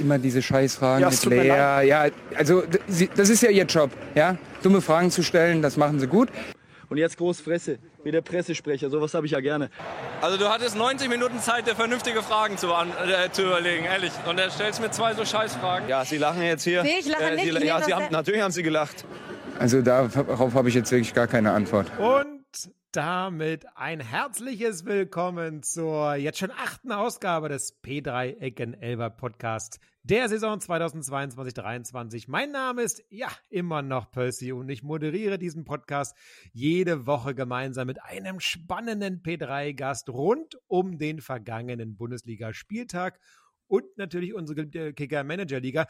immer diese Scheißfragen ja, mit Lea. Ja, also das ist ja ihr Job, ja? Dumme Fragen zu stellen, das machen sie gut. Und jetzt Großfresse, wie der Pressesprecher, sowas habe ich ja gerne. Also du hattest 90 Minuten Zeit, dir vernünftige Fragen zu, äh, zu überlegen, ehrlich. Und er stellst mir zwei so Scheißfragen. Ja, Sie lachen jetzt hier. Nee, ich lache äh, nicht. Sie, ja, Sie haben, natürlich haben Sie gelacht. Also darauf habe ich jetzt wirklich gar keine Antwort. Und damit ein herzliches Willkommen zur jetzt schon achten Ausgabe des P3 Ecken Elber Podcast der Saison 2022-23. Mein Name ist ja immer noch Percy und ich moderiere diesen Podcast jede Woche gemeinsam mit einem spannenden P3-Gast rund um den vergangenen Bundesliga-Spieltag und natürlich unsere Kicker-Manager-Liga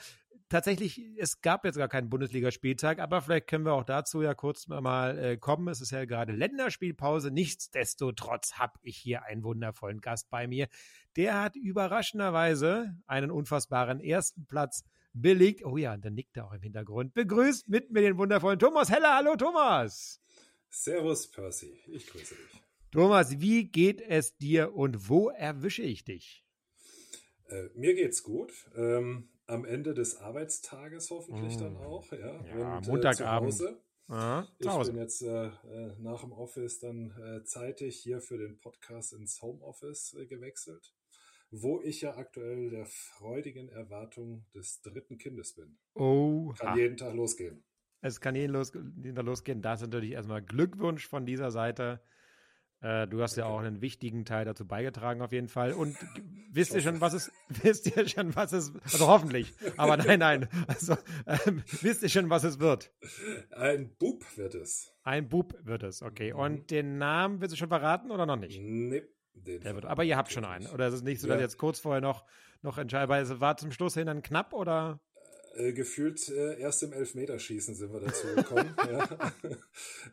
tatsächlich, es gab jetzt gar keinen Bundesligaspieltag, aber vielleicht können wir auch dazu ja kurz mal äh, kommen. Es ist ja gerade Länderspielpause. Nichtsdestotrotz habe ich hier einen wundervollen Gast bei mir. Der hat überraschenderweise einen unfassbaren ersten Platz belegt. Oh ja, der nickt er auch im Hintergrund. Begrüßt mit mir den wundervollen Thomas Heller. Hallo Thomas. Servus Percy, ich grüße dich. Thomas, wie geht es dir und wo erwische ich dich? Äh, mir geht's gut. Ähm, am Ende des Arbeitstages hoffentlich mm. dann auch. Ja, ja und, Montagabend. Äh, Aha, ich bin jetzt äh, äh, nach dem Office dann äh, zeitig hier für den Podcast ins Homeoffice äh, gewechselt, wo ich ja aktuell der freudigen Erwartung des dritten Kindes bin. Oh. Kann jeden Tag losgehen. Es kann jeden, los, jeden Tag losgehen. Das ist natürlich erstmal Glückwunsch von dieser Seite. Äh, du hast ja auch einen wichtigen Teil dazu beigetragen, auf jeden Fall. Und wisst ihr schon, was es, wisst ihr schon, was es, also hoffentlich, aber nein, nein, also ähm, wisst ihr schon, was es wird? Ein Bub wird es. Ein Bub wird es, okay. Mhm. Und den Namen willst du schon verraten oder noch nicht? Nee. Den Der wird, aber ihr habt schon einen. Oder ist es nicht so, dass ja. jetzt kurz vorher noch, noch entscheidbar? Es war zum Schluss hin dann knapp oder? Äh, gefühlt äh, erst im Elfmeterschießen sind wir dazu gekommen. ja.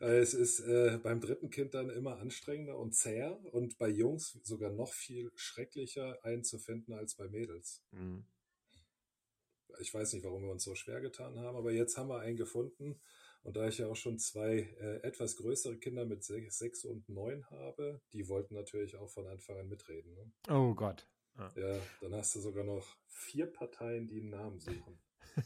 es ist äh, beim dritten Kind dann immer anstrengender und zäher und bei Jungs sogar noch viel schrecklicher einzufinden als bei Mädels. Mhm. Ich weiß nicht, warum wir uns so schwer getan haben, aber jetzt haben wir einen gefunden. Und da ich ja auch schon zwei äh, etwas größere Kinder mit sechs, sechs, und neun habe, die wollten natürlich auch von Anfang an mitreden. Ne? Oh Gott. Ja. ja, dann hast du sogar noch vier Parteien, die einen Namen suchen.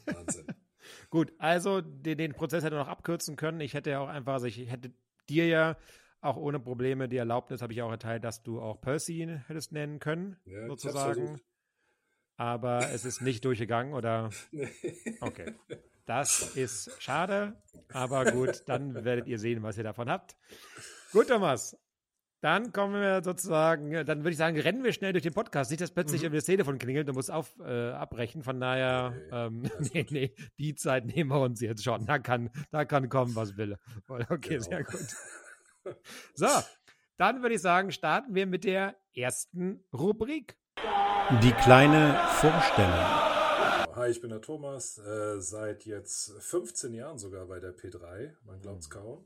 Wahnsinn. Gut, also den, den, Prozess hätte noch abkürzen können. Ich hätte ja auch einfach, also ich hätte dir ja auch ohne Probleme die Erlaubnis habe ich auch erteilt, dass du auch Percy hättest nennen können, ja, sozusagen. Aber es ist nicht durchgegangen, oder? Nee. Okay. Das ist schade, aber gut, dann werdet ihr sehen, was ihr davon habt. Gut, Thomas. Dann kommen wir sozusagen, dann würde ich sagen, rennen wir schnell durch den Podcast. Nicht, dass plötzlich mhm. das Telefon klingelt, du musst auf, äh, abbrechen. Von daher, ähm, nee, nee, die Zeit nehmen wir uns jetzt schon. Da kann, da kann kommen, was will. Okay, genau. sehr gut. So, dann würde ich sagen, starten wir mit der ersten Rubrik. Die kleine Vorstellung. Hi, ich bin der Thomas, äh, seit jetzt 15 Jahren sogar bei der P3, man glaubt es kaum.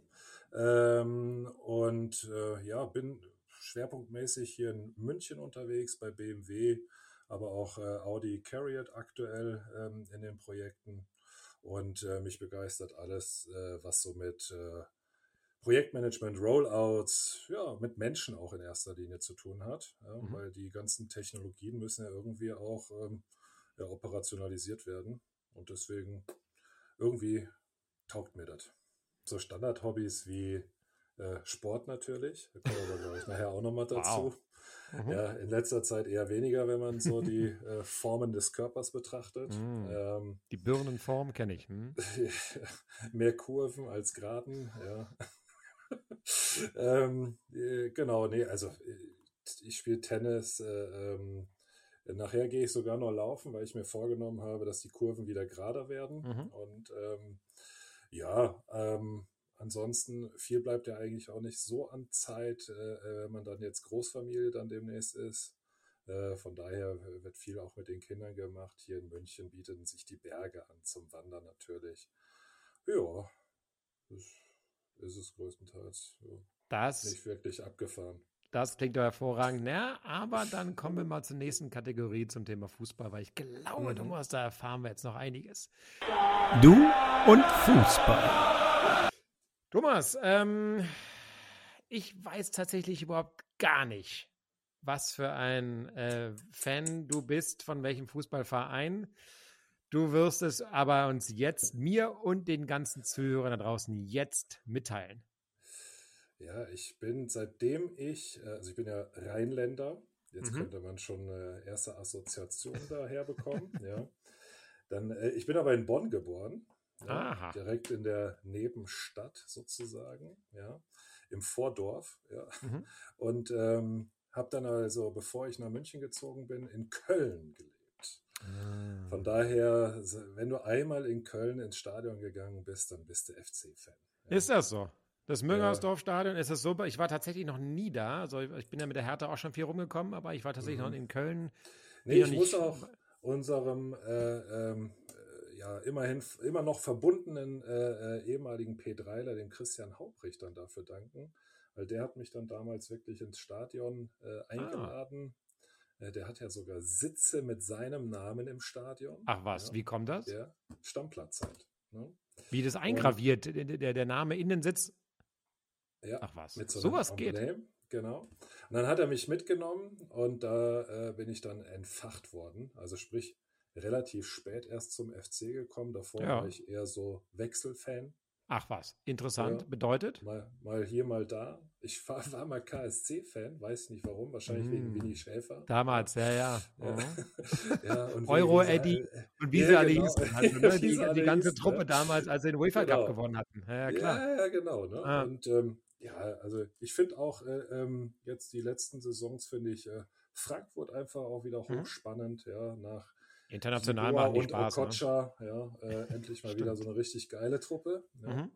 Ähm, und äh, ja, bin schwerpunktmäßig hier in München unterwegs bei BMW, aber auch äh, Audi Carriot aktuell ähm, in den Projekten. Und äh, mich begeistert alles, äh, was so mit äh, Projektmanagement, Rollouts, ja, mit Menschen auch in erster Linie zu tun hat, ja, mhm. weil die ganzen Technologien müssen ja irgendwie auch ähm, ja, operationalisiert werden. Und deswegen irgendwie taugt mir das so Standard-Hobbys wie äh, Sport natürlich. Da kommen wir, glaube ich, nachher auch nochmal dazu. Wow. Mhm. Ja, in letzter Zeit eher weniger, wenn man so die äh, Formen des Körpers betrachtet. Mhm. Ähm, die Birnenform kenne ich. Hm? mehr Kurven als Geraden, ja. ähm, äh, genau, nee, also äh, ich spiele Tennis. Äh, ähm, nachher gehe ich sogar noch laufen, weil ich mir vorgenommen habe, dass die Kurven wieder gerader werden. Mhm. Und ähm, ja, ähm, ansonsten viel bleibt ja eigentlich auch nicht so an Zeit, äh, äh, wenn man dann jetzt Großfamilie dann demnächst ist. Äh, von daher wird viel auch mit den Kindern gemacht. Hier in München bieten sich die Berge an zum Wandern natürlich. Ja, das ist es größtenteils. Ja. Das nicht wirklich abgefahren. Das klingt doch hervorragend. Ja, aber dann kommen wir mal zur nächsten Kategorie zum Thema Fußball, weil ich glaube, mhm. Thomas, da erfahren wir jetzt noch einiges. Du und Fußball. Thomas, ähm, ich weiß tatsächlich überhaupt gar nicht, was für ein äh, Fan du bist, von welchem Fußballverein. Du wirst es aber uns jetzt, mir und den ganzen Zuhörern da draußen jetzt mitteilen. Ja, ich bin seitdem ich, äh, also ich bin ja Rheinländer, jetzt mhm. könnte man schon eine erste Assoziation daher bekommen, ja. Dann, äh, ich bin aber in Bonn geboren, ja, direkt in der Nebenstadt sozusagen, ja, im Vordorf, ja. Mhm. Und ähm, habe dann also, bevor ich nach München gezogen bin, in Köln gelebt. Mhm. Von daher, wenn du einmal in Köln ins Stadion gegangen bist, dann bist du FC-Fan. Ja. Ist das so? Das Müngersdorf-Stadion ist es super. Ich war tatsächlich noch nie da. Also ich bin ja mit der Hertha auch schon viel rumgekommen, aber ich war tatsächlich mhm. noch in Köln. Nee, ich muss auch unserem äh, ähm, äh, ja immerhin immer noch verbundenen äh, äh, ehemaligen P3ler, dem Christian Haubrich, dann dafür danken, weil der hat mich dann damals wirklich ins Stadion äh, ah. eingeladen. Ah. der hat ja sogar Sitze mit seinem Namen im Stadion. Ach was, ja, wie kommt das? Der Stammplatz halt. Ne? Wie das eingraviert, Und, der, der Name in den Sitz ja, Ach was, mit so sowas geht. Genau. Und dann hat er mich mitgenommen und da äh, bin ich dann entfacht worden. Also sprich, relativ spät erst zum FC gekommen. Davor ja. war ich eher so Wechselfan. Ach was, interessant. Ja, Bedeutet? Mal, mal hier, mal da. Ich war, war mal KSC-Fan, weiß nicht warum, wahrscheinlich mm. wegen Winnie Schäfer. Damals, ja, ja. ja. ja Euro Eddie und wie sie alle hießen. Also, ne? die, die, ganze hießen, Truppe ne? damals, als sie den UEFA genau. Cup gewonnen hatten. Ja, klar. Ja, ja genau. Ne? Ah. Und ähm, ja, also ich finde auch äh, ähm, jetzt die letzten Saisons finde ich äh, Frankfurt einfach auch wieder mhm. hochspannend, mhm. ja, nach International machen und Spaß, ne? Okocha, ne? ja, äh, endlich mal wieder so eine richtig geile Truppe. Ja. Mhm.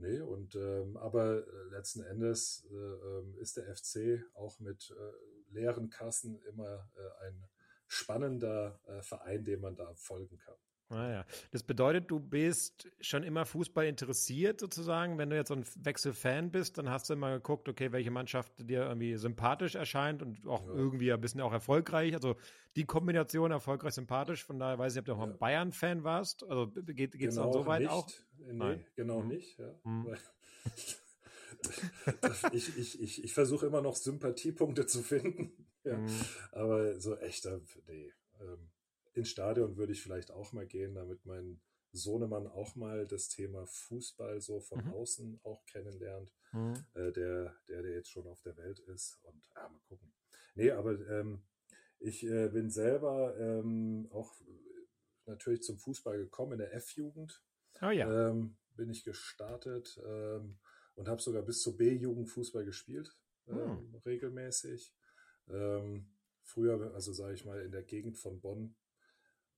Nee, und ähm, aber äh, letzten Endes äh, ähm, ist der FC auch mit äh, leeren Kassen immer äh, ein spannender äh, Verein, dem man da folgen kann. Ah Das bedeutet, du bist schon immer Fußball interessiert sozusagen. Wenn du jetzt so ein Wechselfan bist, dann hast du immer geguckt, okay, welche Mannschaft dir irgendwie sympathisch erscheint und auch ja. irgendwie ein bisschen auch erfolgreich. Also die Kombination erfolgreich sympathisch. Von daher weiß ich, ob du auch ein Bayern-Fan warst. Also geht es genau dann so weit nicht. auch? Nee, Nein. genau mhm. nicht. Ja. Mhm. ich ich, ich, ich versuche immer noch Sympathiepunkte zu finden. Mhm. Aber so echter, nee. Ähm, ins Stadion würde ich vielleicht auch mal gehen, damit mein Sohnemann auch mal das Thema Fußball so von mhm. außen auch kennenlernt, mhm. äh, der, der, der jetzt schon auf der Welt ist. Und ja, mal gucken. Nee, aber ähm, ich äh, bin selber ähm, auch natürlich zum Fußball gekommen in der F-Jugend. Oh ja. Ähm, bin ich gestartet ähm, und habe sogar bis zur B-Jugend Fußball gespielt, mhm. regelmäßig. Ähm, früher, also sage ich mal, in der Gegend von Bonn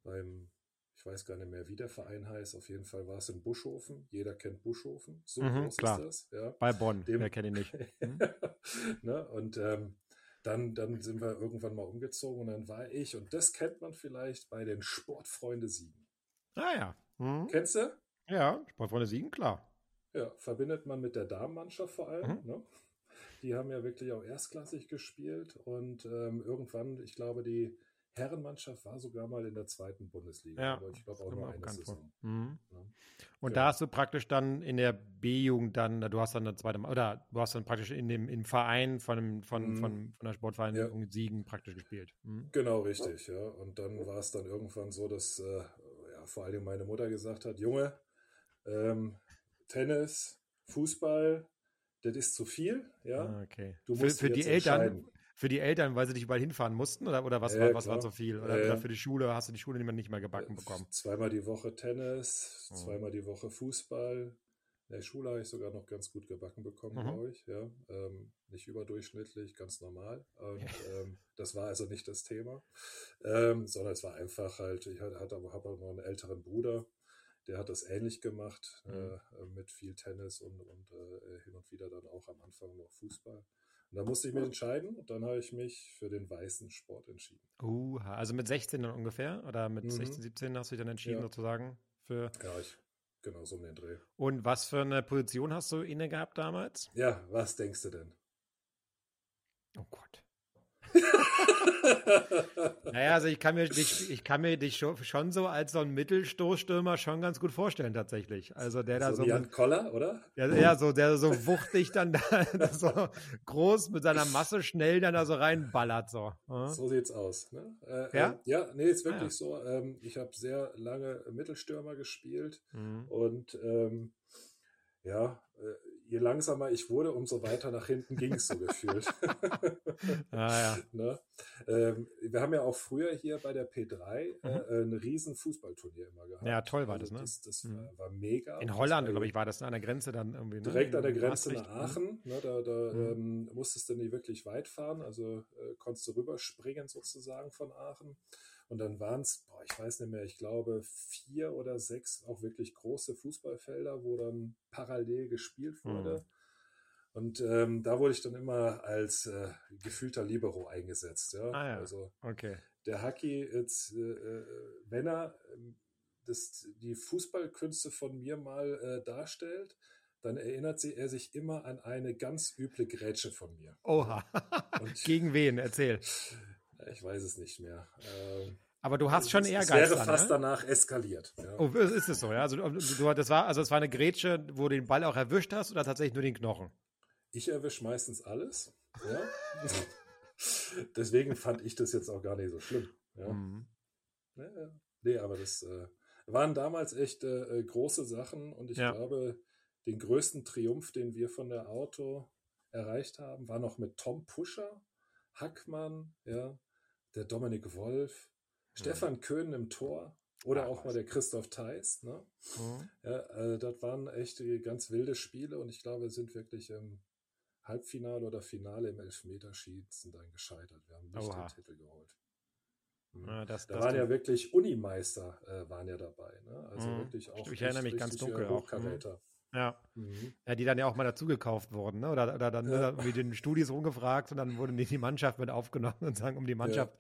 beim, ich weiß gar nicht mehr, wie der Verein heißt. Auf jeden Fall war es in Buschhofen. Jeder kennt Buschhofen. So mhm, groß klar. ist das. Ja. Bei Bonn, Dem, wer kenne ich nicht. Mhm. ne? Und ähm, dann, dann sind wir irgendwann mal umgezogen und dann war ich, und das kennt man vielleicht, bei den Sportfreunde Siegen. Ah ja. Mhm. Kennst du? Ja, Sportfreunde Siegen, klar. Ja, verbindet man mit der Damenmannschaft vor allem. Mhm. Ne? Die haben ja wirklich auch erstklassig gespielt und ähm, irgendwann, ich glaube, die Herrenmannschaft war sogar mal in der zweiten Bundesliga, ja, aber ich glaube auch nur eine Saison. Mhm. Ja. Und ja. da hast du praktisch dann in der B-Jugend dann, du hast dann eine zweite, oder du hast dann praktisch in dem im Verein von, dem, von, mhm. von, von der Sportverein ja. Siegen praktisch gespielt. Mhm. Genau, richtig, ja. Und dann war es dann irgendwann so, dass äh, ja, vor allem meine Mutter gesagt hat, Junge, ähm, Tennis, Fußball, das ist zu viel, ja. Ah, okay. Du musst für, für die Eltern, für die Eltern, weil sie dich überall hinfahren mussten? Oder, oder was, äh, war, was war so viel? Oder, äh, oder, für die Schule hast du die Schule nicht mehr gebacken bekommen? Zweimal die Woche Tennis, oh. zweimal die Woche Fußball. In der Schule habe ich sogar noch ganz gut gebacken bekommen, mhm. glaube ich. Ja, ähm, nicht überdurchschnittlich, ganz normal. Und ähm, das war also nicht das Thema, ähm, sondern es war einfach halt, ich hatte, hatte aber, habe noch einen älteren Bruder, der hat das ähnlich gemacht, mhm. äh, mit viel Tennis und, und äh, hin und wieder dann auch am Anfang noch Fußball. Und da musste ich mich entscheiden und dann habe ich mich für den weißen Sport entschieden. Uh, also mit 16 dann ungefähr oder mit mhm. 16, 17 hast du dich dann entschieden ja. sozusagen für. Ja, ich, genau so um den Dreh. Und was für eine Position hast du inne gehabt damals? Ja, was denkst du denn? Oh Gott. Naja, also ich kann mir dich, ich kann mir dich schon, so als so ein Mittelstoßstürmer schon ganz gut vorstellen, tatsächlich. Also der da so. Jan mit, Koller, oder? Ja, ja, so, der so wuchtig dann da, so groß mit seiner Masse schnell dann da so reinballert. So, so sieht's aus. Ne? Äh, ja? Äh, ja, nee, ist wirklich ja. so. Ähm, ich habe sehr lange Mittelstürmer gespielt mhm. und ähm, ja, äh, je langsamer ich wurde, umso weiter nach hinten ging es so gefühlt. ah, ja. ne? ähm, wir haben ja auch früher hier bei der P3 Mhm. äh, ein riesen Fußballturnier immer gehabt. Ja, toll war also das, ne? Das, das Mhm. war, war mega. In Holland, war glaube ich, war das ne? an der Grenze dann irgendwie. Ne? Direkt an der Grenze Maastricht. nach Aachen. Ne, da da Mhm. ähm, musstest du nicht wirklich weit fahren, also äh, konntest du rüberspringen sozusagen von Aachen. Und dann waren es, ich weiß nicht mehr, ich glaube vier oder sechs auch wirklich große Fußballfelder, wo dann parallel gespielt Mhm. wurde. Und ähm, da wurde ich dann immer als äh, gefühlter Libero eingesetzt. Ja? Ah, ja. Also Okay. der Haki jetzt, äh, äh, wenn er ähm, das, die Fußballkünste von mir mal äh, darstellt, dann erinnert sie, er sich immer an eine ganz üble Grätsche von mir. Oha. Und Gegen wen? Erzähl. ich weiß es nicht mehr. Ähm, Aber du hast schon Ehrgeiz. Es wäre dann, fast ne? danach eskaliert. Ja. Oh, ist es so, ja? Also, du, das war, also es war eine Grätsche, wo du den Ball auch erwischt hast oder tatsächlich nur den Knochen? Ich erwische meistens alles. Ja. Deswegen fand ich das jetzt auch gar nicht so schlimm. Ja. Mhm. Nee, aber das äh, waren damals echt äh, große Sachen und ich Ja. glaube, den größten Triumph, den wir von der Auto erreicht haben, war noch mit Tom Puscher, Hackmann, ja, der Dominik Wolf, Stefan Köhn im Tor oder Ah, auch mal der Christoph Theis. Ne? Mhm. Ja, äh, das waren echt ganz wilde Spiele und ich glaube, wir sind wirklich im Halbfinale oder Finale im Elfmeterschießen dann gescheitert. Wir haben nicht Oha. den Titel geholt. Mhm. Ja, das, Da das waren ja wirklich Unimeister äh, waren ja dabei. Ne? Also Mhm. wirklich auch. Ich erinnere mich ganz dunkel auch. Hochkaräter. Ja. Mhm. ja, die dann ja auch mal dazugekauft wurden, ne? Oder, oder dann Ja. irgendwie den Studis rumgefragt und dann wurde die, die Mannschaft mit aufgenommen und sagen, um die Mannschaft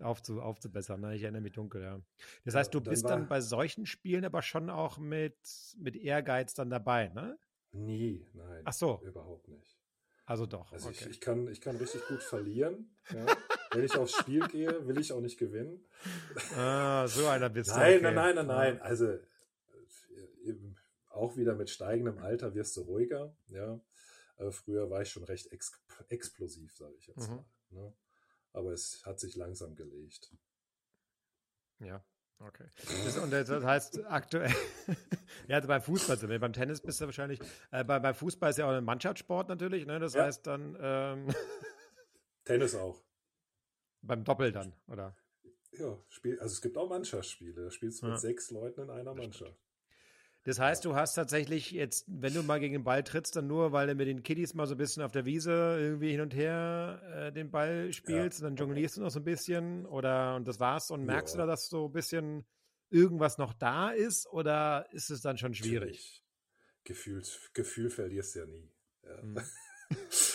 aufzu, aufzubessern. Ne? Ich erinnere mich dunkel, ja. Das Ja, heißt, du dann bist dann bei solchen Spielen aber schon auch mit, mit Ehrgeiz dann dabei, ne? Nie, nein. Ach so. Überhaupt nicht. Also doch. Also ich, okay. ich, kann, ich kann richtig gut verlieren. Ja. Wenn ich aufs Spiel gehe, will ich auch nicht gewinnen. ah, so einer bist du. Nein, okay. nein, nein, nein, nein. Also äh, eben auch wieder mit steigendem Alter wirst du ruhiger. Ja. Äh, früher war ich schon recht ex explosiv, sage ich jetzt Mhm. mal. Ne? Aber es hat sich langsam gelegt. Ja, okay. Das, und das heißt aktuell, ja, also beim Fußball sind wir, beim Tennis bist du wahrscheinlich, äh, bei, beim Fußball ist ja auch ein Mannschaftssport natürlich, ne? Das Ja. heißt dann ähm, Tennis auch. beim Doppel dann, oder? Ja, Spiel, also es gibt auch Mannschaftsspiele. Da spielst du mit Ja. sechs Leuten in einer Das Mannschaft. Das heißt, du hast tatsächlich jetzt, wenn du mal gegen den Ball trittst, dann nur, weil du mit den Kiddies mal so ein bisschen auf der Wiese irgendwie hin und her äh, den Ball spielst und dann jonglierst du noch so ein bisschen oder und das war's und merkst Ja. du da, dass so ein bisschen irgendwas noch da ist oder ist es dann schon schwierig? Gefühl, Gefühl verlierst du ja nie. Ja. Hm.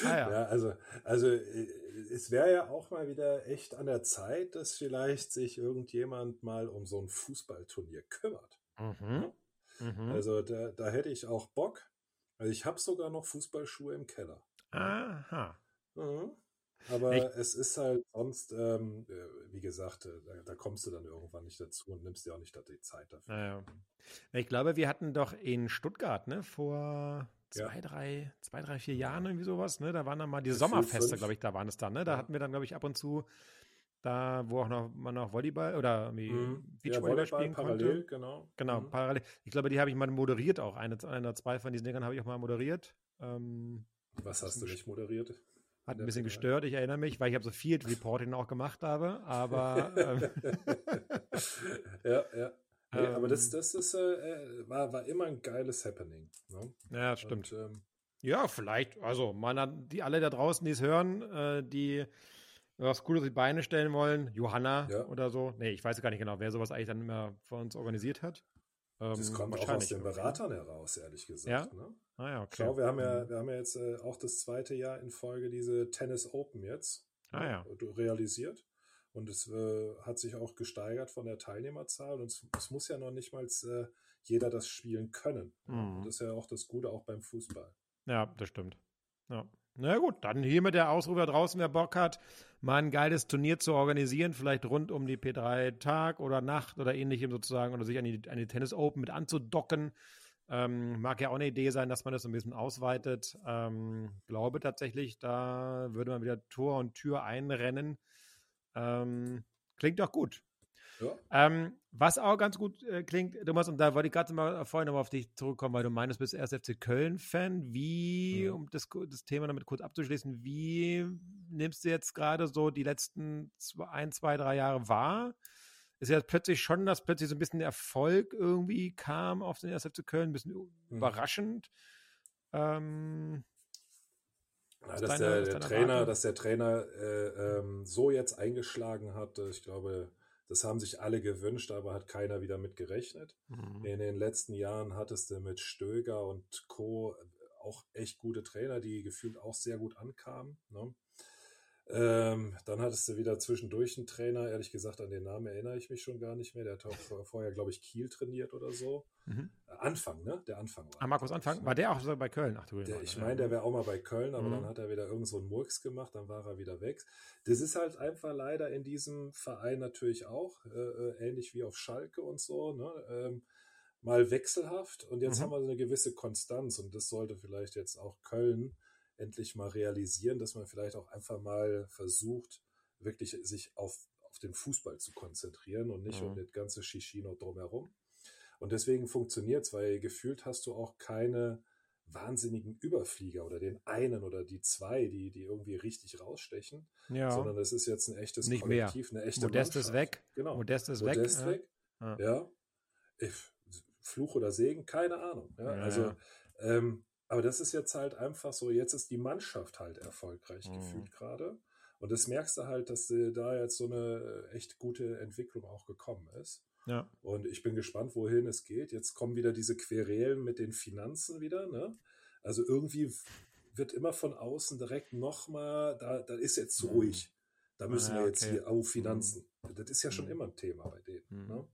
Ah, ja. ja, also, also äh, es wäre ja auch mal wieder echt an der Zeit, dass vielleicht sich irgendjemand mal um so ein Fußballturnier kümmert. Mhm. Mhm. Also da, da hätte ich auch Bock. Also ich habe sogar noch Fußballschuhe im Keller. Aha. Mhm. Aber Ich- es ist halt sonst, ähm, äh, wie gesagt, äh, da, da kommst du dann irgendwann nicht dazu und nimmst dir auch nicht die Zeit dafür. Naja. Ich glaube, wir hatten doch in Stuttgart, ne, vor Ja. zwei, drei, zwei, drei, vier Jahren irgendwie sowas, ne? Da waren dann mal diese Gefühl Sommerfeste, glaube ich, da waren es dann, ne? Da Ja. hatten wir dann, glaube ich, ab und zu da, wo auch noch man noch Volleyball oder Mhm. Beachvolleyball Volleyball spielen parallel, konnte. genau. Genau, Mhm. parallel. Ich glaube, die habe ich mal moderiert auch. Eine, eine oder zwei von diesen Dingern habe ich auch mal moderiert. Ähm, Was hast du nicht moderiert? hat In ein bisschen gestört, ich erinnere mich, weil ich habe so Field Reporting auch gemacht habe, aber ähm, ja, ja. Nee, aber das, Ähm. das ist, äh, äh, war, war immer ein geiles Happening. Ne? ja, stimmt. Und, ähm, Ja, vielleicht. Also, man hat die alle da draußen, die es hören, äh, die was Cooles auf die Beine stellen wollen, Johanna Ja. oder so. Nee, ich weiß gar nicht genau, wer sowas eigentlich dann immer für uns organisiert hat. das Ähm, kommt auch aus wahrscheinlich den. Beratern heraus, ehrlich gesagt. Ja? Ne? Ah ja, okay. Schau, wir haben ja, Mhm. wir haben ja jetzt äh, auch das zweite Jahr in Folge diese Tennis Open jetzt Ah ne, ja. realisiert. Und es äh, hat sich auch gesteigert von der Teilnehmerzahl. Und es, es muss ja noch nicht mal äh, jeder das spielen können. Mhm. Und das ist ja auch das Gute auch beim Fußball. Ja, das stimmt. Ja. Na gut, dann hier mit der Ausrufer draußen, wer Bock hat, mal ein geiles Turnier zu organisieren, vielleicht rund um die P3 Tag oder Nacht oder ähnlichem sozusagen oder sich an die, an die Tennis Open mit anzudocken. Ähm, mag ja auch eine Idee sein, dass man das ein bisschen ausweitet. Ähm, glaube tatsächlich, da würde man wieder Tor und Tür einrennen. Ähm, klingt doch gut. Ja. Ähm, was auch ganz gut äh, klingt, Thomas, und da wollte ich gerade mal vorhin nochmal auf dich zurückkommen, weil du meinst, du bist erst FC Köln-Fan. Wie, ja. um das, das, Thema damit kurz abzuschließen, wie nimmst du jetzt gerade so die letzten zwei, ein, zwei, drei Jahre wahr? Ist ja plötzlich schon, dass plötzlich so ein bisschen Erfolg irgendwie kam auf den 1. FC Köln, ein bisschen mhm. überraschend. Ähm, ja, dass, deine, der, der Trainer, dass der Trainer äh, ähm, so jetzt eingeschlagen hat, ich glaube, das haben sich alle gewünscht, aber hat keiner wieder mit gerechnet. Mhm. In den letzten Jahren hattest du mit Stöger und Co. auch echt gute Trainer, die gefühlt auch sehr gut ankamen. Ne? Ähm, dann hattest du wieder zwischendurch einen Trainer, ehrlich gesagt, an den Namen erinnere ich mich schon gar nicht mehr. Der hat auch vorher, glaube ich, Kiel trainiert oder so. Mhm. Anfang, ne? Der Anfang war. Ah, Markus Anfang? Ne? War der auch so bei Köln? Ach du der, Ich meine, der wäre auch mal bei Köln, aber mhm. dann hat er wieder irgend so einen Murks gemacht, dann war er wieder weg. Das ist halt einfach leider in diesem Verein natürlich auch, äh, äh ähnlich wie auf Schalke und so, ne? Ähm, mal wechselhaft und jetzt mhm. haben wir eine gewisse Konstanz und das sollte vielleicht jetzt auch Köln endlich mal realisieren, dass man vielleicht auch einfach mal versucht, wirklich sich auf, auf den Fußball zu konzentrieren und nicht mhm. um das ganze Shishino drumherum. Und deswegen funktioniert es, weil gefühlt hast du auch keine wahnsinnigen Überflieger oder den einen oder die zwei, die, die irgendwie richtig rausstechen, ja. sondern es ist jetzt ein echtes Nicht Kollektiv, mehr. eine echte Modest Mannschaft. ist weg. Genau. Modest ist Modest weg. weg. Ja. ja. Ich, Fluch oder Segen, keine Ahnung. Ja, ja also ähm, aber das ist jetzt halt einfach so, jetzt ist die Mannschaft halt erfolgreich mhm. gefühlt gerade. Und das merkst du halt, dass da jetzt so eine echt gute Entwicklung auch gekommen ist. Ja. Und ich bin gespannt, wohin es geht. Jetzt kommen wieder diese Querelen mit den Finanzen wieder. Ne? Also irgendwie wird immer von außen direkt nochmal, da, da ist jetzt zu mhm. ruhig. Da müssen ah, ja, wir jetzt okay. hier, oh, Finanzen. Mhm. Das ist ja schon mhm. immer ein Thema bei denen. Mhm. Ne?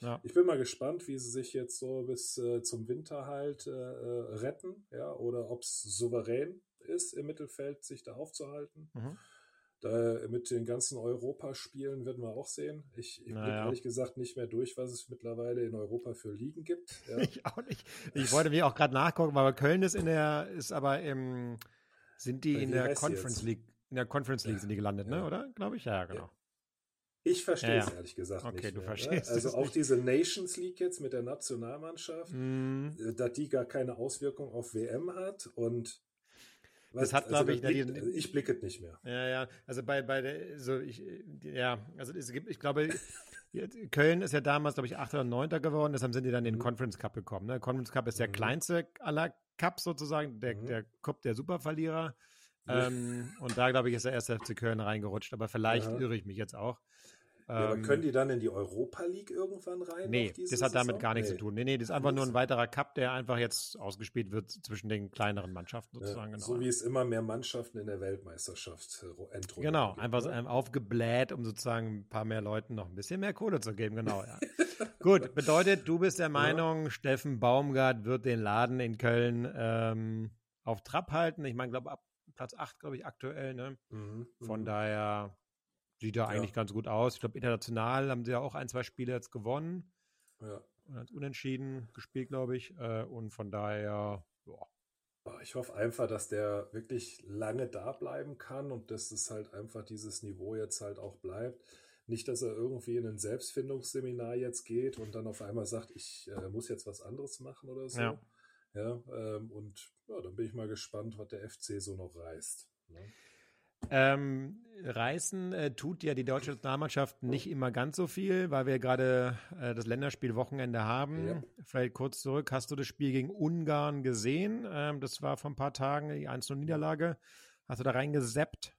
Ja. Ich bin mal gespannt, wie sie sich jetzt so bis äh, zum Winter halt äh, äh retten, ja, oder ob es souverän ist, im Mittelfeld sich da aufzuhalten. Mhm. Da, mit den ganzen Europaspielen werden wir auch sehen. Ich, ich naja. bin ehrlich gesagt nicht mehr durch, was es mittlerweile in Europa für Ligen gibt. Ja. ich auch nicht. Ich wollte mir auch gerade nachgucken, aber Köln ist in der, ist aber im, sind die in der Conference League, in der Conference League ja. sind die gelandet, ne, oder? Glaube ich, ja, genau. Ich verstehe es ja, ja. ehrlich gesagt okay, nicht. Okay, du mehr, ne? verstehst ne? Also auch nicht. diese Nations League jetzt mit der Nationalmannschaft, mm. dass die gar keine Auswirkung auf WM hat und das hat, also glaube ich, blickt, also ich blicke nicht mehr. Ja, ja. Also bei, bei der, so ich, ja, also es gibt, ich glaube, Köln ist ja damals, glaube ich, 8. oder 9. geworden, deshalb sind die dann in den mhm. Conference Cup gekommen. Ne? Conference Cup ist der mhm. kleinste aller Cups sozusagen, der, mhm. der Cup der Superverlierer. Ähm, und da, glaube ich, ist der erste FC Köln reingerutscht, aber vielleicht ja. irre ich mich jetzt auch. Ja, aber ähm, können die dann in die Europa League irgendwann rein? Nee, das hat damit Saison? gar nichts nee. zu tun. Nee, nee, das ist einfach nur ein weiterer Cup, der einfach jetzt ausgespielt wird zwischen den kleineren Mannschaften sozusagen. Ja, genau. So wie es immer mehr Mannschaften in der Weltmeisterschaft Endrunde Genau, gibt, einfach so ne? aufgebläht, um sozusagen ein paar mehr Leuten noch ein bisschen mehr Kohle zu geben. Genau, ja. Gut, bedeutet, du bist der Meinung, ja. Steffen Baumgart wird den Laden in Köln ähm, auf Trab halten. Ich meine, glaube ab Platz 8, glaube ich, aktuell. Ne? Mhm, Von mhm. daher Sieht ja eigentlich ganz gut aus. Ich glaube, international haben sie ja auch ein, zwei Spiele jetzt gewonnen. Ja. Und hat unentschieden gespielt, glaube ich. Äh, und von daher, ja. Ich hoffe einfach, dass der wirklich lange da bleiben kann und dass es halt einfach dieses Niveau jetzt halt auch bleibt. Nicht, dass er irgendwie in ein Selbstfindungsseminar jetzt geht und dann auf einmal sagt, ich äh, muss jetzt was anderes machen oder so. Ja. ja ähm, und ja, dann bin ich mal gespannt, was der FC so noch reißt. Ne? Ähm, reißen äh, tut ja die deutsche Nationalmannschaft nicht immer ganz so viel, weil wir gerade äh, das Länderspiel-Wochenende haben. Ja. Vielleicht kurz zurück, hast du das Spiel gegen Ungarn gesehen? Ähm, das war vor ein paar Tagen die 1-0-Niederlage. Hast du da reingeseppt?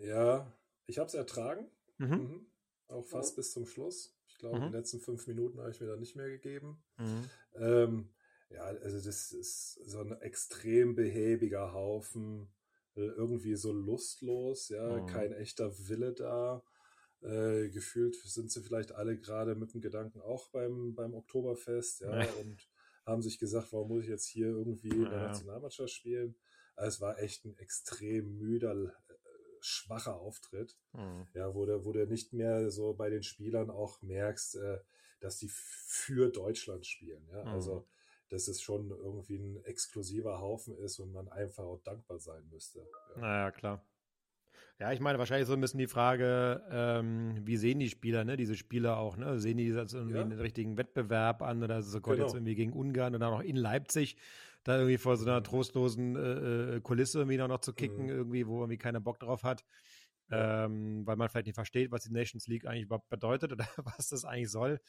Ja, ich habe es ertragen. Mhm. Mhm. Auch fast bis zum Schluss. Ich glaube, mhm. die letzten fünf Minuten habe ich mir da nicht mehr gegeben. Mhm. Ähm, ja, also das ist so ein extrem behäbiger Haufen irgendwie so lustlos, ja, mhm. kein echter Wille da. Äh, gefühlt sind sie vielleicht alle gerade mit dem Gedanken auch beim, beim Oktoberfest, ja, und haben sich gesagt, warum muss ich jetzt hier irgendwie in der Nationalmannschaft spielen? Also es war echt ein extrem müder, äh, schwacher Auftritt. Mhm. Ja, wo du, wo du nicht mehr so bei den Spielern auch merkst, äh, dass die für Deutschland spielen. Ja, mhm. also dass es schon irgendwie ein exklusiver Haufen ist und man einfach auch dankbar sein müsste. Ja. Naja, klar. Ja, ich meine, wahrscheinlich so ein bisschen die Frage, ähm, wie sehen die Spieler, ne? Diese Spieler auch, ne? Sehen die das irgendwie ja. einen richtigen Wettbewerb an oder so genau. jetzt irgendwie gegen Ungarn und dann auch in Leipzig da irgendwie vor so einer trostlosen äh, äh Kulisse irgendwie noch zu kicken, mhm. irgendwie, wo irgendwie keiner Bock drauf hat. Ähm, weil man vielleicht nicht versteht, was die Nations League eigentlich überhaupt bedeutet oder was das eigentlich soll.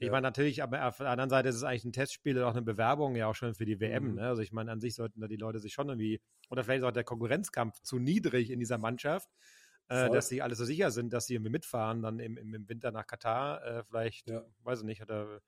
Ich ja. meine, natürlich, aber auf der anderen Seite ist es eigentlich ein Testspiel und auch eine Bewerbung ja auch schon für die WM. Mhm. Ne? Also ich meine, an sich sollten da die Leute sich schon irgendwie, oder vielleicht ist auch der Konkurrenzkampf zu niedrig in dieser Mannschaft, äh, dass sie alle so sicher sind, dass sie irgendwie mitfahren, dann im, im Winter nach Katar. Äh, vielleicht, ja. weiß ich nicht, oder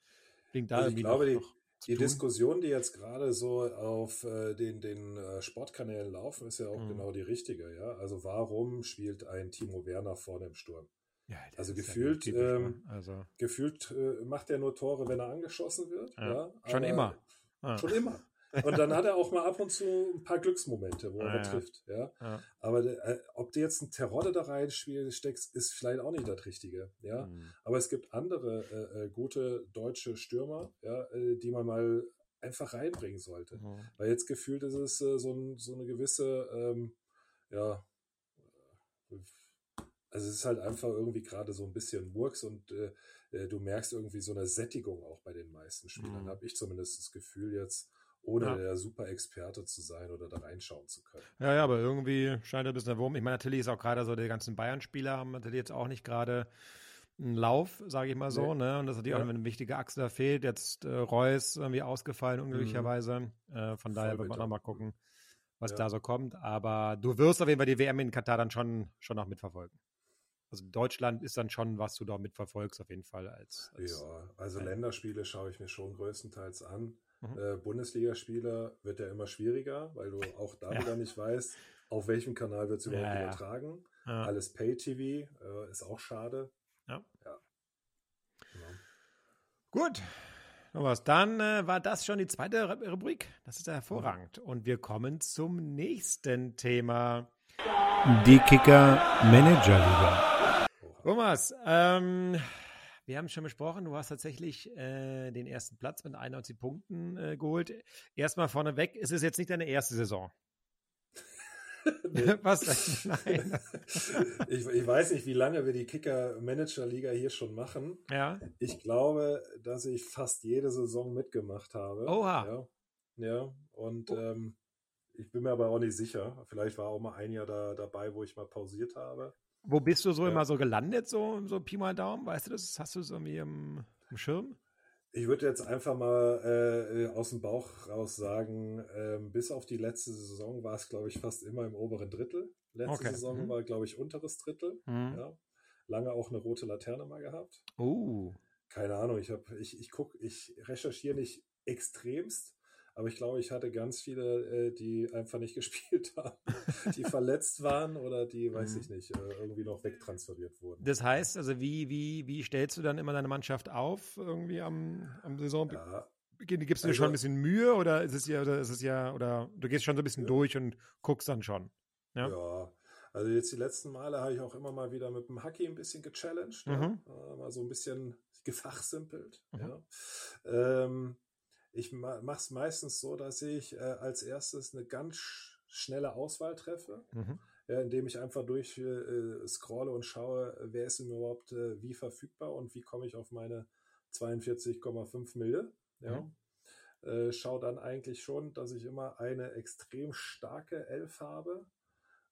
klingt da also irgendwie ich glaube, noch, die, die Diskussion, die jetzt gerade so auf äh, den, den äh, Sportkanälen laufen, ist ja auch mhm. genau die richtige. Ja? Also warum spielt ein Timo Werner vorne im Sturm? Ja, also gefühlt, ja ähm, also. gefühlt äh, macht er nur Tore, wenn er angeschossen wird. Ja, schon immer. Ah. Schon immer. Und dann hat er auch mal ab und zu ein paar Glücksmomente, wo ah, er trifft. Ja. Aber äh, ob du jetzt ein Terodde da rein steckst, ist vielleicht auch nicht das Richtige. Ja. Mhm. Aber es gibt andere äh, äh, gute deutsche Stürmer, ja, äh, die man mal einfach reinbringen sollte. Mhm. Weil jetzt gefühlt ist es äh, so, ein, so, eine gewisse, ähm, ja, also es ist halt einfach irgendwie gerade so ein bisschen Murks und äh, äh, du merkst irgendwie so eine Sättigung auch bei den meisten Spielern, mhm. habe ich zumindest das Gefühl jetzt, ohne ja. der super Experte zu sein oder da reinschauen zu können. Ja, ja, aber irgendwie scheint er ein bisschen Wurm. Ich meine, natürlich ist auch gerade so, die ganzen Bayern-Spieler haben natürlich jetzt auch nicht gerade einen Lauf, sage ich mal so, nee. ne? Und das hat ja auch eine wichtige Achse da fehlt. Jetzt äh, Reus irgendwie ausgefallen, unglücklicherweise. Mhm. Äh, von daher wird man noch mal gucken, was ja. da so kommt. Aber du wirst auf jeden Fall die WM in Katar dann schon, schon noch mitverfolgen. Also Deutschland ist dann schon, was du da mitverfolgst, auf jeden Fall. Als, als ja, also Länderspiele schaue ich mir schon größtenteils an. Mhm. Äh, Bundesligaspiele wird ja immer schwieriger, weil du auch da ja. wieder nicht weißt, auf welchem Kanal wird es überhaupt ja, übertragen. Ja. Alles Pay-TV äh, ist auch schade. Ja. ja. Genau. Gut. Thomas, dann äh, war das schon die zweite Rubrik. Das ist ja hervorragend. Und wir kommen zum nächsten Thema. Die Kicker Manager Liga. Thomas, ähm, wir haben schon besprochen, du hast tatsächlich äh, den ersten Platz mit 91 Punkten äh, geholt. Erstmal vorneweg, es ist jetzt nicht deine erste Saison. Was? Nein. ich, ich, weiß nicht, wie lange wir die Kicker-Manager-Liga hier schon machen. Ja. Ich glaube, dass ich fast jede Saison mitgemacht habe. Oha. Ja, ja. und oh. ähm, ich bin mir aber auch nicht sicher. Vielleicht war auch mal ein Jahr da, dabei, wo ich mal pausiert habe. Wo bist du so ja. immer so gelandet, so, so Pi mal Daumen? Weißt du das? Hast du es irgendwie im, im Schirm? Ich würde jetzt einfach mal äh, aus dem Bauch raus sagen, ähm, bis auf die letzte Saison war es, glaube ich, fast immer im oberen Drittel. Letzte okay. Saison mhm. war, glaube ich, unteres Drittel. Mhm. Ja. Lange auch eine rote Laterne mal gehabt. Oh. Keine Ahnung, ich habe, ich, ich gucke, ich recherchiere nicht extremst, aber ich glaube, ich hatte ganz viele, äh, die einfach nicht gespielt haben, die verletzt waren oder die, weiß mhm. ich nicht, äh, irgendwie noch wegtransferiert wurden. Das heißt, also wie, wie, wie stellst du dann immer deine Mannschaft auf irgendwie am, am Saisonbeginn? Ja. Gibst du dir also, schon ein bisschen Mühe oder ist es ja, oder ist es ja, oder du gehst schon so ein bisschen ja. durch und guckst dann schon? Ja? ja. Also jetzt die letzten Male habe ich auch immer mal wieder mit dem Hacky ein bisschen gechallenged, mhm. ja, mal so ein bisschen gefachsimpelt. Mhm. Ja. Ähm, ich mache es meistens so, dass ich äh, als erstes eine ganz schnelle Auswahl treffe, mhm. ja, indem ich einfach durch äh, scrolle und schaue, wer ist denn überhaupt äh, wie verfügbar und wie komme ich auf meine 42,5 Mille. Ja. Mhm. Äh, schau dann eigentlich schon, dass ich immer eine extrem starke Elf habe.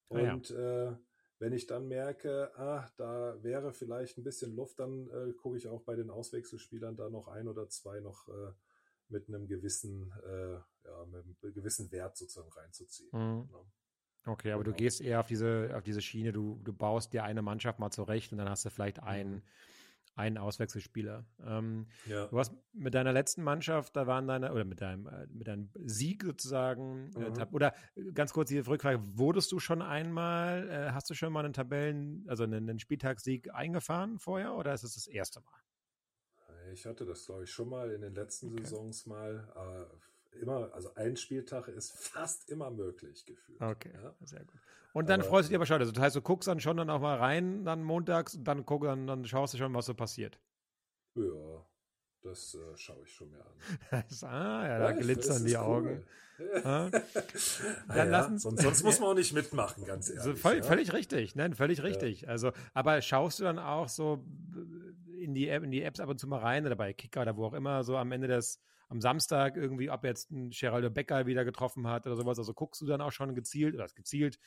Und ah, ja. Äh, wenn ich dann merke, ah, da wäre vielleicht ein bisschen Luft, dann äh, gucke ich auch bei den Auswechselspielern da noch ein oder zwei noch äh, mit einem gewissen, äh, ja, mit einem gewissen Wert sozusagen reinzuziehen. Mhm. Ja. Okay, aber genau. du gehst eher auf diese, auf diese Schiene, du, du baust dir eine Mannschaft mal zurecht und dann hast du vielleicht einen, mhm. einen Auswechselspieler. Ähm, ja. Du hast mit deiner letzten Mannschaft, da waren deine, oder mit deinem, äh, mit deinem Sieg sozusagen, äh, mhm. äh, oder ganz kurz die Rückfrage, wurdest du schon einmal, äh, hast du schon mal einen Tabellen, also einen, einen Spieltagssieg eingefahren vorher oder ist es das erste Mal? Ich hatte das, glaube ich, schon mal in den letzten okay. Saisons mal. immer, also ein Spieltag ist fast immer möglich gefühlt. Okay, Ja? sehr gut. Und dann Aber- freust du dich aber schon. Also das heißt, du guckst dann schon dann auch mal rein, dann montags und dann guck, dann, dann schaust du schon, was so passiert. Ja, das äh, schaue ich schon mir an. ah, ja, da ich- glitzern die Augen. cool. Ah. Naja, lassen- sonst, sonst muss man auch nicht mitmachen, ganz ehrlich. Also voll, ja? Völlig richtig, nein, völlig richtig. Also, aber schaust du dann auch so in die App, in die Apps ab und zu mal rein oder bei Kicker oder wo auch immer, so am Ende des, am Samstag irgendwie, ob jetzt ein Geraldo Becker wieder getroffen hat oder sowas, also guckst du dann auch schon gezielt oder gezielt.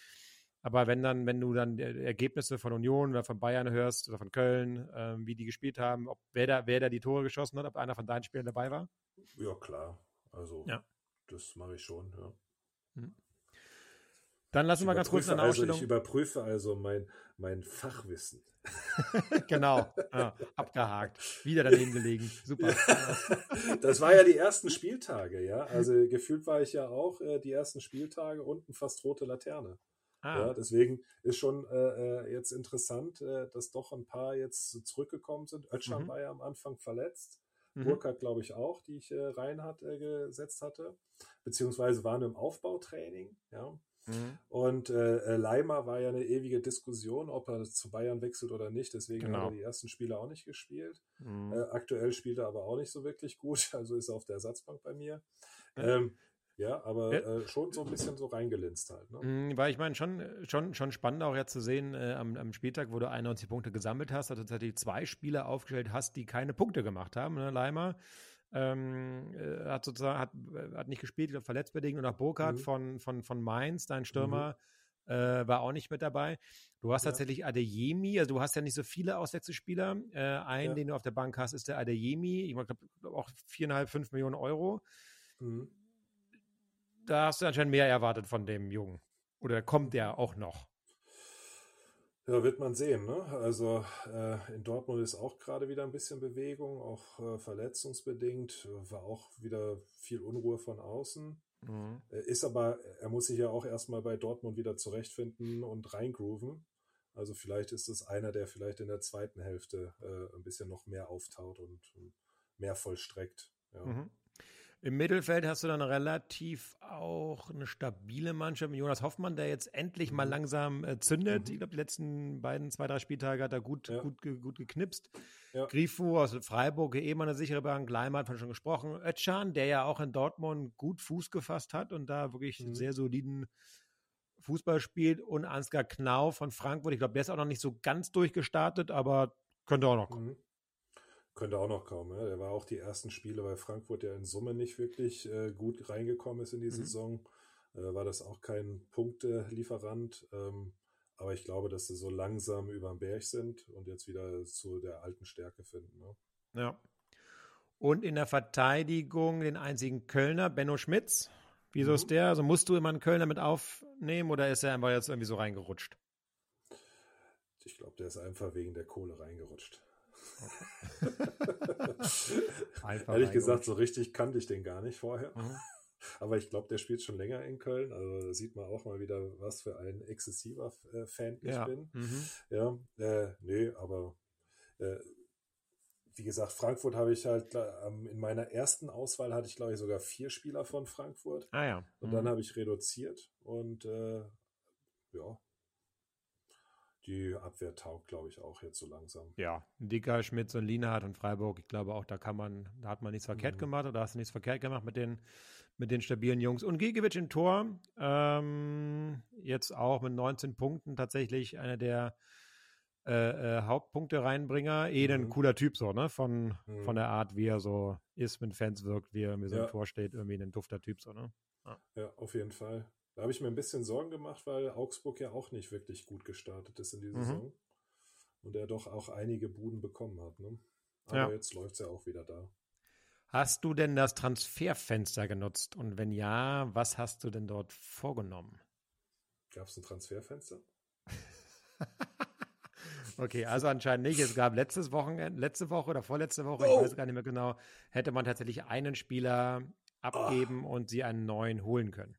Aber wenn dann, wenn du dann Ergebnisse von Union oder von Bayern hörst oder von Köln, ähm, wie die gespielt haben, ob wer da, wer da die Tore geschossen hat, ob einer von deinen Spielern dabei war? Ja, klar. Also, Ja. das mache ich schon, ja. Dann lassen wir ganz kurz eine also, Ausstellung. ich überprüfe also mein, mein Fachwissen. genau, ja, abgehakt. Wieder daneben gelegen. Super. Das war ja die ersten Spieltage, ja. Also gefühlt war ich ja auch äh, die ersten Spieltage unten fast rote Laterne. Ah, Ja, deswegen ist schon äh, äh, jetzt interessant, äh, dass doch ein paar jetzt zurückgekommen sind. Özcan Mhm. war ja am Anfang verletzt. mhm. Burkhardt, glaube ich, auch, die ich äh, rein hat, äh, gesetzt hatte. Beziehungsweise waren im Aufbautraining, ja. Mhm. Und äh, äh, Leimer war ja eine ewige Diskussion, ob er zu Bayern wechselt oder nicht. Deswegen Genau. hat er die ersten Spiele auch nicht gespielt. Mhm. Äh, aktuell spielt er aber auch nicht so wirklich gut, also ist er auf der Ersatzbank bei mir. Ja. Ähm, ja, aber. Äh, schon so ein bisschen so reingelinst halt. Ne? Mm, Weil ich meine, schon, schon, schon spannend auch jetzt zu sehen, äh, am, am Spieltag, wo du 91 Punkte gesammelt hast, dass du tatsächlich zwei Spieler aufgestellt hast, die keine Punkte gemacht haben. Ne? Leimer ähm, äh, hat sozusagen hat, äh, hat nicht gespielt, ich glaub, verletztbedingt und auch Burkhardt Mhm. von, von, von Mainz, dein Stürmer, äh, war auch nicht mit dabei. Du hast Ja. tatsächlich Adeyemi, also du hast ja nicht so viele Auswechselspieler. Äh, einen, Ja. den du auf der Bank hast, ist der Adeyemi. Ich glaube auch viereinhalb, fünf Millionen Euro. Mhm. Da hast du anscheinend mehr erwartet von dem Jungen. Oder kommt der auch noch? Ja, wird man sehen. Ne? Also äh, in Dortmund ist auch gerade wieder ein bisschen Bewegung, auch äh, verletzungsbedingt. War auch wieder viel Unruhe von außen. Mhm. Äh, Ist aber, er muss sich ja auch erstmal bei Dortmund wieder zurechtfinden und reingrooven. Also vielleicht ist es einer, der vielleicht in der zweiten Hälfte äh, ein bisschen noch mehr auftaut und, und mehr vollstreckt. Ja. Mhm. Im Mittelfeld hast du dann relativ auch eine stabile Mannschaft mit Jonas Hoffmann, der jetzt endlich mal Mhm. langsam äh, zündet. Mhm. Ich glaube, die letzten beiden, zwei, drei Spieltage hat er gut, Ja. gut, gut geknipst. Ja. Grifu aus Freiburg, eh immer eine sichere Bank. Leimer hat von schon gesprochen. Özcan, der ja auch in Dortmund gut Fuß gefasst hat und da wirklich Mhm. sehr soliden Fußball spielt. Und Ansgar Knau von Frankfurt. Ich glaube, der ist auch noch nicht so ganz durchgestartet, aber könnte auch noch kommen. Mhm. Könnte auch noch kommen. Ja. Der war auch die ersten Spiele bei Frankfurt, der in Summe nicht wirklich äh, gut reingekommen ist in die Mhm. Saison. Äh, war das auch kein Punktelieferant. Ähm, aber ich glaube, dass sie so langsam über den Berg sind und jetzt wieder zu der alten Stärke finden. Ne? Ja. Und in der Verteidigung den einzigen Kölner, Benno Schmitz. Wieso Mhm. ist der? Also musst du immer einen Kölner mit aufnehmen oder ist er einfach jetzt irgendwie so reingerutscht? Ich glaube, der ist einfach wegen der Kohle reingerutscht. Einfach Ehrlich gesagt, so richtig kannte ich den gar nicht vorher. Mhm. Aber ich glaube, der spielt schon länger in Köln. Also da sieht man auch mal wieder, was für ein exzessiver äh, Fan ich Ja. bin. Mhm. Ja, äh, nee, aber äh, wie gesagt, Frankfurt habe ich halt ähm, in meiner ersten Auswahl hatte ich, glaube ich, sogar vier Spieler von Frankfurt. Ah ja. Und Mhm. dann habe ich reduziert und äh, ja, die Abwehr taugt, glaube ich, auch jetzt so langsam. ja, Dicker, Schmitz und Lienhardt und Freiburg. Ich glaube auch, da kann man, da hat man nichts verkehrt Mhm. gemacht oder hast du nichts verkehrt gemacht mit den, mit den stabilen Jungs. Und Gigiewicz im Tor, ähm, jetzt auch mit 19 Punkten tatsächlich einer der äh, äh, Hauptpunkte reinbringer. Eh ein Mhm. cooler Typ so, ne? Von, Mhm. von der Art, wie er so ist, mit Fans wirkt, wie er mir so Ja. im Tor steht, irgendwie ein dufter Typ so, ne? Ja, auf jeden Fall. Da habe ich mir ein bisschen Sorgen gemacht, weil Augsburg ja auch nicht wirklich gut gestartet ist in die Mhm. Saison. Und er doch auch einige Buden bekommen hat. Ne? Aber Ja. jetzt läuft es ja auch wieder da. Hast du denn das Transferfenster genutzt? Und wenn ja, was hast du denn dort vorgenommen? Gab es ein Transferfenster? Okay, also anscheinend nicht. Es gab letztes Wochenende, letzte Woche oder vorletzte Woche, Oh. ich weiß gar nicht mehr genau, hätte man tatsächlich einen Spieler abgeben und sie einen neuen holen können.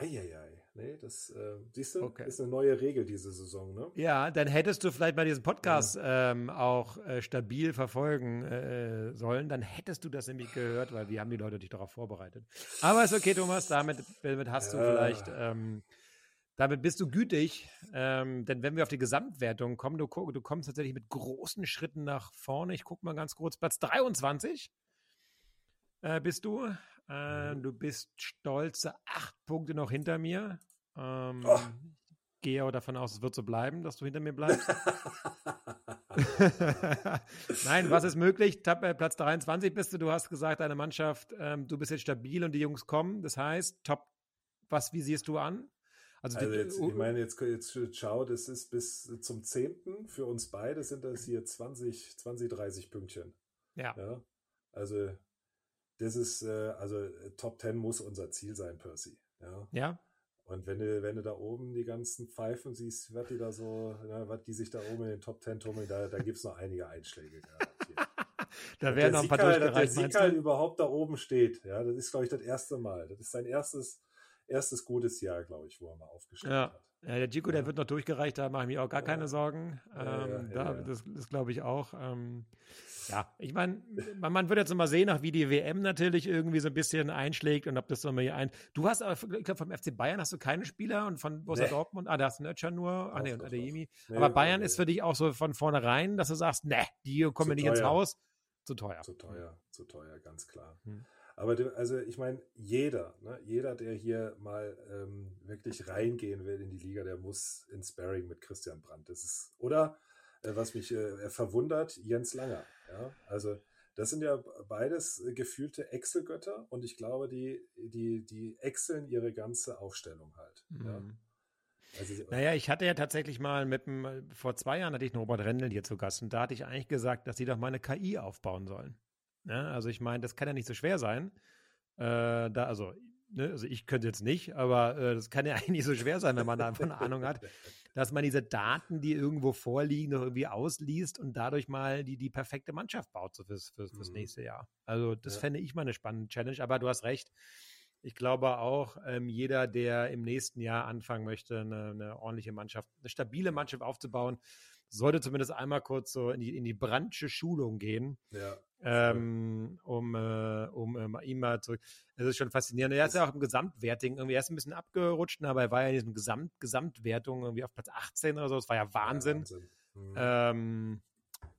Eieiei. nee, das äh, siehst du, Okay. ist eine neue Regel diese Saison, ne? Ja, dann hättest du vielleicht mal diesen Podcast ähm, auch äh, stabil verfolgen äh, sollen. Dann hättest du das nämlich gehört, weil wir haben die Leute dich darauf vorbereitet. Aber ist okay, Thomas, damit, damit hast du Ja. vielleicht, ähm, damit bist du gütig. Ähm, denn wenn wir auf die Gesamtwertung kommen, du, du kommst tatsächlich mit großen Schritten nach vorne. Ich gucke mal ganz kurz. Platz 23 äh, bist du. Äh, Mhm. Du bist stolze acht Punkte noch hinter mir. Ähm, Oh. Gehe aber davon aus, es wird so bleiben, dass du hinter mir bleibst. Nein, was ist möglich? Tab äh, Platz 23 bist du. Du hast gesagt, deine Mannschaft, ähm, du bist jetzt stabil und die Jungs kommen. Das heißt, top, was visierst du an? Also, Also die- jetzt, ich meine, jetzt, jetzt schau, das ist bis zum 10. Für uns beide sind das hier 20, 20, 30 Pünktchen. ja. Ja. Also das ist, äh, also äh, Top 10 muss unser Ziel sein, Percy. Ja. ja, Und wenn du, wenn du da oben die ganzen Pfeifen siehst, was die da so, ja, was die sich da oben in den Top 10 tummeln, da, da gibt es noch einige Einschläge. garantiert. da werden noch ein paar Sieg halt- dass durchgereicht, der Sieg halt überhaupt da oben steht. Ja, das ist, glaube ich, das erste Mal. Das ist sein erstes, erstes gutes Jahr, glaube ich, wo er mal aufgestellt Ja. hat. Ja, der Gico, der wird noch durchgereicht, da mache ich mir auch gar keine. Sorgen. Ähm, da. Das, das glaube ich auch. Ähm, ja, ich meine, man, man wird jetzt mal sehen, auch wie die WM natürlich irgendwie so ein bisschen einschlägt und ob das so mal ein. Du hast aber, ich glaube, vom FC Bayern hast du keine Spieler und von Borussia Nee. Dortmund, ah, da hast du einen Ötscher nur, ach Doch, nee, und Adeyemi. Nee, aber Bayern nee, ist für dich auch so von vornherein, dass du sagst, ne, die kommen mir nicht ins teuer. Haus. Zu teuer. Zu teuer, zu teuer, ganz klar. Hm. Aber also ich meine, jeder, ne, jeder, der hier mal ähm, wirklich reingehen will in die Liga, der muss in Sparring mit Christian Brandt. Das ist, oder äh, was mich äh, verwundert, Jens Langer. Ja? Also das sind ja beides äh, gefühlte Excel-Götter und ich glaube, die, die, die exceln ihre ganze Aufstellung halt. Ja? Mhm. Also, Naja, ich hatte ja tatsächlich mal mit dem, vor zwei Jahren hatte ich einen Robert Rendel hier zu Gast und da hatte ich eigentlich gesagt, dass sie doch mal eine KI aufbauen sollen. Ne? Also ich meine, das kann ja nicht so schwer sein. Äh, da, also, ne, also ich könnte jetzt nicht, aber äh, das kann ja eigentlich nicht so schwer sein, wenn man da einfach eine Ahnung hat, dass man diese Daten, die irgendwo vorliegen, noch irgendwie ausliest und dadurch mal die, die perfekte Mannschaft baut so fürs, fürs, fürs Mhm. nächste Jahr. Also das Ja. fände ich mal eine spannende Challenge, aber du hast recht. Ich glaube auch, ähm, jeder, der im nächsten Jahr anfangen möchte, eine, eine ordentliche Mannschaft, eine stabile Mannschaft aufzubauen, sollte zumindest einmal kurz so in die, in die Brandsche Schulung gehen, ja, ähm, um, äh, um ähm, ihm mal zurück. Es ist schon faszinierend. Er ist ja auch im Gesamtwerting irgendwie, er ist ein bisschen abgerutscht, aber er war ja in diesem Gesamt, Gesamtwertung irgendwie auf Platz 18 oder so. Das war ja Wahnsinn. Mhm. Ähm,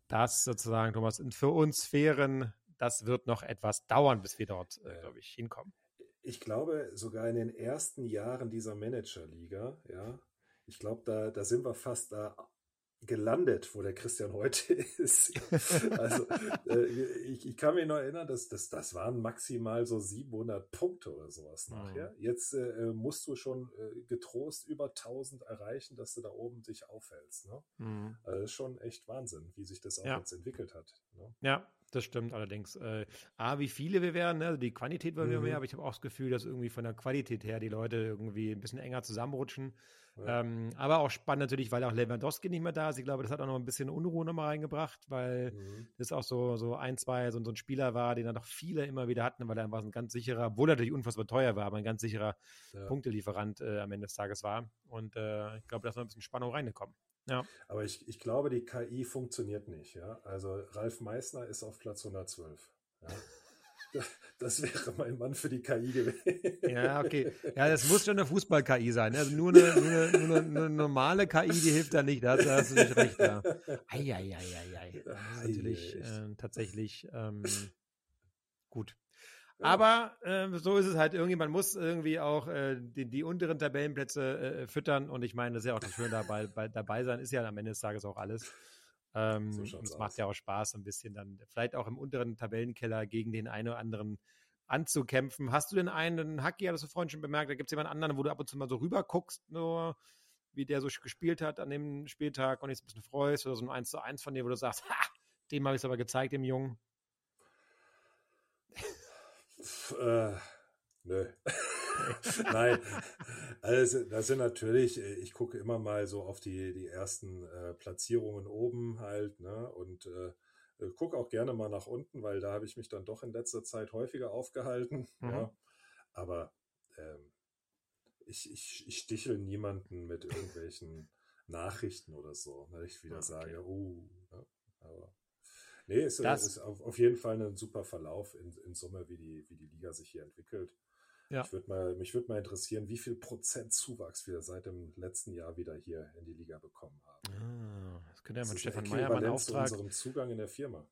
das sozusagen, Thomas, für uns Sphären, das wird noch etwas dauern, bis wir dort, äh, Ja. glaube ich, hinkommen. ich glaube, sogar in den ersten Jahren dieser Managerliga, ja, ich glaube, da, da sind wir fast da gelandet, wo der Christian heute ist. also äh, ich, ich kann mich noch erinnern, dass das, das waren maximal so 700 Punkte oder sowas Mhm. nachher. Jetzt äh, musst du schon äh, getrost über 1000 erreichen, dass du da oben dich aufhältst. Ne? Also das ist schon echt Wahnsinn, wie sich das auch Ja. jetzt entwickelt hat. Ne? Ja, das stimmt allerdings. Äh, A, wie viele wir werden, ne? also die Quantität wollen wir Mhm. mehr, aber ich habe auch das Gefühl, dass irgendwie von der Qualität her die Leute irgendwie ein bisschen enger zusammenrutschen. Ja. Ähm, aber auch spannend natürlich, weil auch Lewandowski nicht mehr da ist. Ich glaube, das hat auch noch ein bisschen Unruhe nochmal reingebracht, weil Mhm. das auch so, so ein, zwei, so, so ein Spieler war, den dann doch viele immer wieder hatten, weil er einfach ein ganz sicherer, obwohl er natürlich unfassbar teuer war, aber ein ganz sicherer Ja. Punktelieferant äh, am Ende des Tages war. Und äh, ich glaube, da ist noch ein bisschen Spannung reingekommen. Ja. Aber ich, ich glaube, die KI funktioniert nicht. Ja? Also Ralf Meissner ist auf Platz 112. Ja? Das wäre mein Mann für die KI gewesen. Ja, okay. Ja, das muss schon eine Fußball-KI sein. Also nur eine, nur, eine, nur eine, normale KI, die hilft da nicht. Da hast, da hast du nicht recht. Ja. Eieieiei. Das ist natürlich äh, tatsächlich ähm, gut. Aber äh, so ist es halt irgendwie, man muss irgendwie auch äh, die, die unteren Tabellenplätze äh, füttern und ich meine, das ist ja auch das Schöne dabei, bei, dabei sein, ist ja am Ende des Tages auch alles. Ähm, So und es macht ja auch Spaß, ein bisschen dann vielleicht auch im unteren Tabellenkeller gegen den einen oder anderen anzukämpfen. Hast du denn einen, Haki, hattest du vorhin schon bemerkt, da gibt es jemand anderen, wo du ab und zu mal so rüber guckst, nur wie der so gespielt hat an dem Spieltag und dich ein bisschen freust oder so ein 1 zu 1 von dir, wo du sagst, ha, dem habe ich es aber gezeigt, dem Jungen. Pff, äh, nö. Nein, also das sind natürlich, äh, ich gucke immer mal so auf die, die ersten äh, Platzierungen oben halt, ne? Und äh, äh, gucke auch gerne mal nach unten, weil da habe ich mich dann doch in letzter Zeit häufiger aufgehalten. Mhm. Ja. Aber ähm, ich, ich, ich stichel niemanden mit irgendwelchen Nachrichten oder so, weil ich wieder okay. sage, oh, ja, aber nee, es das, ist auf, jeden Fall ein super Verlauf in, in Summe, wie die, wie die Liga sich hier entwickelt. Ja. Ich würd mal, mich würde mal interessieren, wie viel Prozent Zuwachs wir seit dem letzten Jahr wieder hier in die Liga bekommen haben. Ah, das könnte ja mit Stefan Meyer mal Auftrag. unserem Zugang in der Firma.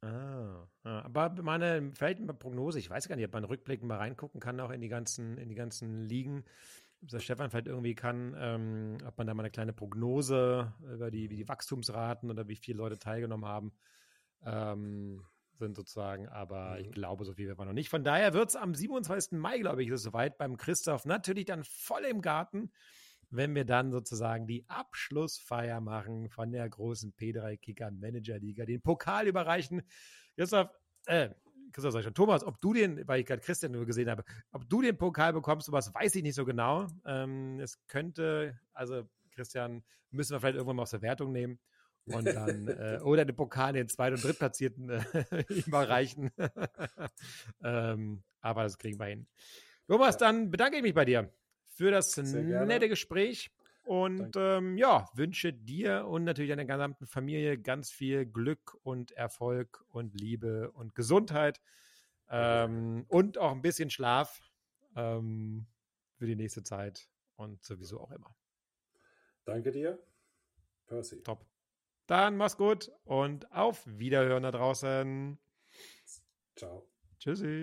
Ah, aber meine, vielleicht eine Prognose, ich weiß gar nicht, ob man rückblickend mal reingucken kann, auch in die ganzen, in die ganzen Ligen. Ob der Stefan vielleicht irgendwie kann, ähm, ob man da mal eine kleine Prognose über die, wie die Wachstumsraten oder wie viele Leute teilgenommen haben, ähm, sind sozusagen. Aber mhm. ich glaube, so viel war noch nicht. Von daher wird es am 27. Mai, glaube ich, ist es soweit beim Christoph natürlich dann voll im Garten wenn wir dann sozusagen die Abschlussfeier machen von der großen P3 Kicker Manager Liga, den Pokal überreichen. Christoph, äh, Christoph sag ich schon, Thomas, ob du den, weil ich gerade Christian nur gesehen habe, ob du den Pokal bekommst, sowas weiß ich nicht so genau. Ähm, es könnte, also Christian, müssen wir vielleicht irgendwann mal aus der Wertung nehmen und dann äh, oder den Pokal den Zweit- und Drittplatzierten äh, überreichen. ähm, aber das kriegen wir hin. Thomas, dann bedanke ich mich bei dir für das nette Gespräch. Und ähm, ja, wünsche dir und natürlich deiner gesamten Familie ganz viel Glück und Erfolg und Liebe und Gesundheit ähm, und auch ein bisschen Schlaf ähm, für die nächste Zeit und sowieso auch immer. Danke dir, Percy. Top. Dann mach's gut und auf Wiederhören da draußen. Ciao. Tschüssi.